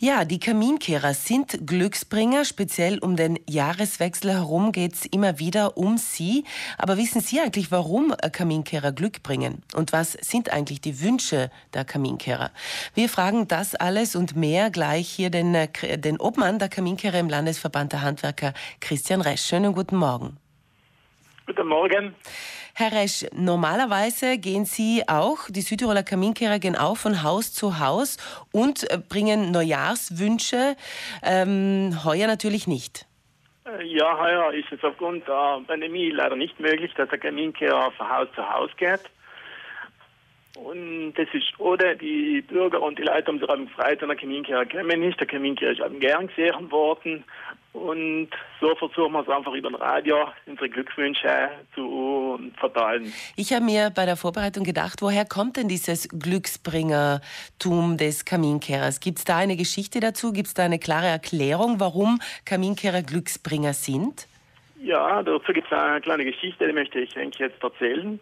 Ja, die Kaminkehrer sind Glücksbringer. Speziell um den Jahreswechsel herum geht es immer wieder um sie. Aber wissen Sie eigentlich, warum Kaminkehrer Glück bringen? Und was sind eigentlich die Wünsche der Kaminkehrer? Wir fragen das alles und mehr gleich hier den, den Obmann der Kaminkehrer im Landesverband der Handwerker, Christian Resch. Schönen guten Morgen. Guten Morgen. Herr Resch, normalerweise gehen Sie auch, die Südtiroler Kaminkehrer gehen auch von Haus zu Haus und äh, bringen Neujahrswünsche. Ähm, heuer natürlich nicht. Äh, ja, heuer ist es aufgrund der Pandemie leider nicht möglich, dass der Kaminkehrer von Haus zu Haus geht. Und das ist oder die Bürger und die Leute am Freitag der Kaminkehrer kommen nicht. Der Kaminkehrer ist eben gern gesehen worden. Und so versuchen wir es einfach über ein Radio, unsere Glückswünsche zu verteilen. Ich habe mir bei der Vorbereitung gedacht, woher kommt denn dieses Glücksbringertum des Kaminkehrers? Gibt es da eine Geschichte dazu? Gibt es da eine klare Erklärung, warum Kaminkehrer Glücksbringer sind? Ja, dazu gibt es eine kleine Geschichte, die möchte ich eigentlich jetzt erzählen.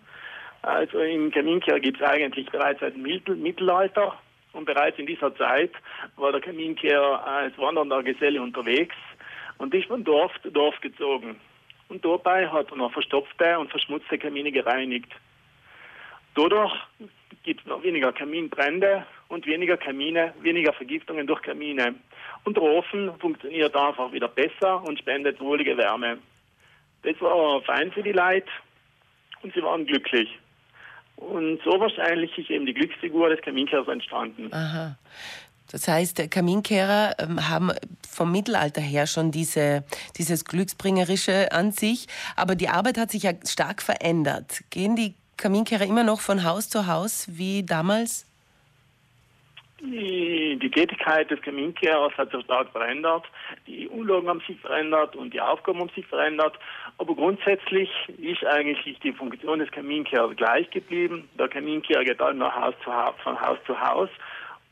Also im Kaminkehrer gibt es eigentlich bereits seit dem Mittelalter und bereits in dieser Zeit war der Kaminkehrer als wandernder Geselle unterwegs und ist von Dorf zu Dorf gezogen. Und dabei hat er noch verstopfte und verschmutzte Kamine gereinigt. Dadurch gibt es noch weniger Kaminbrände und weniger Kamine, weniger Vergiftungen durch Kamine. Und der Ofen funktioniert einfach wieder besser und spendet wohlige Wärme. Das war fein für die Leute und sie waren glücklich. Und so wahrscheinlich ist eben die Glücksfigur des Kaminkehrers entstanden. Aha. Das heißt, Kaminkehrer ähm, haben vom Mittelalter her schon diese, dieses Glücksbringerische an sich, aber die Arbeit hat sich ja stark verändert. Gehen die Kaminkehrer immer noch von Haus zu Haus wie damals? Die, Tätigkeit des Kaminkehrers hat sich stark verändert, die Unlagen haben sich verändert und die Aufgaben haben sich verändert, aber grundsätzlich ist eigentlich die Funktion des Kaminkehrers gleich geblieben. Der Kaminkehrer geht dann nach Haus zu von Haus zu Haus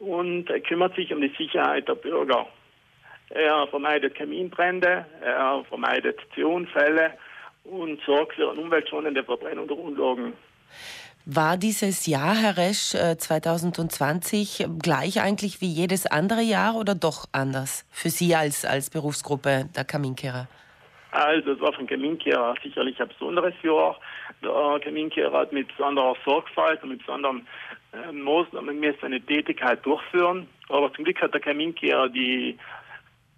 und er kümmert sich um die Sicherheit der Bürger. Er vermeidet Kaminbrände, er vermeidet CO-Unfälle und sorgt für eine umweltschonende Verbrennung der Unlagen. War dieses Jahr, Herr Resch, 2020 äh, gleich eigentlich wie jedes andere Jahr oder doch anders für Sie als, als Berufsgruppe der Kaminkehrer? Also es war den Kaminkehrer sicherlich ein besonderes Jahr. Der Kaminkehrer hat mit besonderer Sorgfalt und mit besonderen äh, Maßnahmen seine Tätigkeit durchführen. Aber zum Glück hat der Kaminkehrer die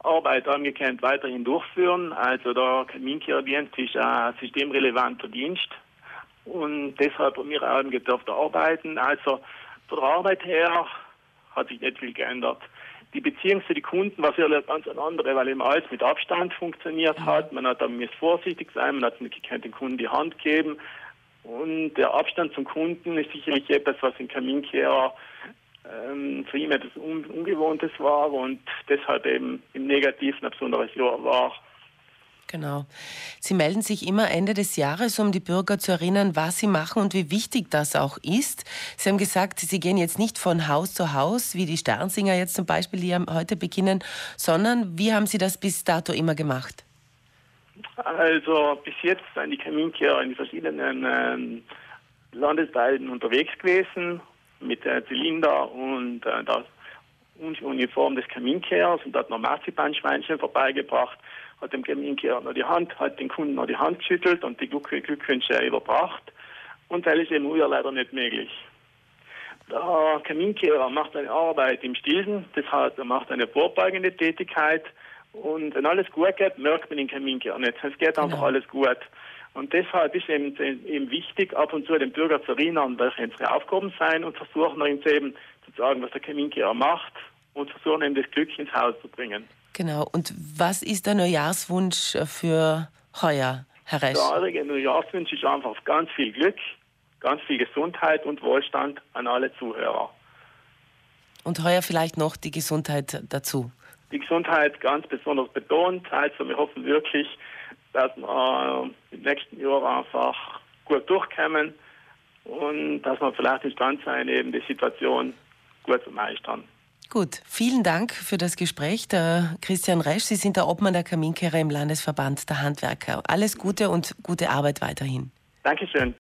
Arbeit angekannt weiterhin durchführen. Also der Kaminkehrer-Dienst ist ein systemrelevanter Dienst. Und deshalb haben wir auch gedurft arbeiten. Also von der Arbeit her hat sich nicht viel geändert. Die Beziehung zu den Kunden war sehr ganz eine andere, weil eben alles mit Abstand funktioniert hat. Man hat dann vorsichtig sein, man hat den Kunden die Hand geben. Und der Abstand zum Kunden ist sicherlich etwas, was in Kaminkehrer ähm, für ihn etwas Un Ungewohntes war und deshalb eben im Negativen ein besonderes Jahr war. Genau. Sie melden sich immer Ende des Jahres, um die Bürger zu erinnern, was sie machen und wie wichtig das auch ist. Sie haben gesagt, Sie gehen jetzt nicht von Haus zu Haus, wie die Sternsinger jetzt zum Beispiel, die heute beginnen, sondern wie haben Sie das bis dato immer gemacht? Also bis jetzt sind die Kaminkehrer in verschiedenen ähm, Landesteilen unterwegs gewesen mit der Zylinder und äh, der Uniform des Kaminkehrers und hat noch Marzipanschweinchen vorbeigebracht hat dem Kaminkehrer noch die Hand, hat den Kunden noch die Hand geschüttelt und die Glückwünsche überbracht. Und das ist eben früher leider nicht möglich. Der Kaminkehrer macht eine Arbeit im Stillen, das heißt, er macht eine vorbeugende Tätigkeit. Und wenn alles gut geht, merkt man den Kaminkehrer nicht. Es geht einfach genau. alles gut. Und deshalb ist eben, eben wichtig, ab und zu den Bürger zu erinnern, welche unsere Aufgaben sein und versuchen uns eben zu sagen, was der Kaminkehrer macht und versuchen eben das Glück ins Haus zu bringen. Genau. Und was ist der Neujahrswunsch für heuer, Herr Resch? Der Neujahrswunsch ist einfach ganz viel Glück, ganz viel Gesundheit und Wohlstand an alle Zuhörer. Und heuer vielleicht noch die Gesundheit dazu? Die Gesundheit ganz besonders betont. Also wir hoffen wirklich, dass wir im nächsten Jahr einfach gut durchkommen und dass wir vielleicht imstande sein, eben die Situation gut zu meistern. Gut, vielen Dank für das Gespräch. Der Christian Resch, Sie sind der Obmann der Kaminkehrer im Landesverband der Handwerker. Alles Gute und gute Arbeit weiterhin. Dankeschön.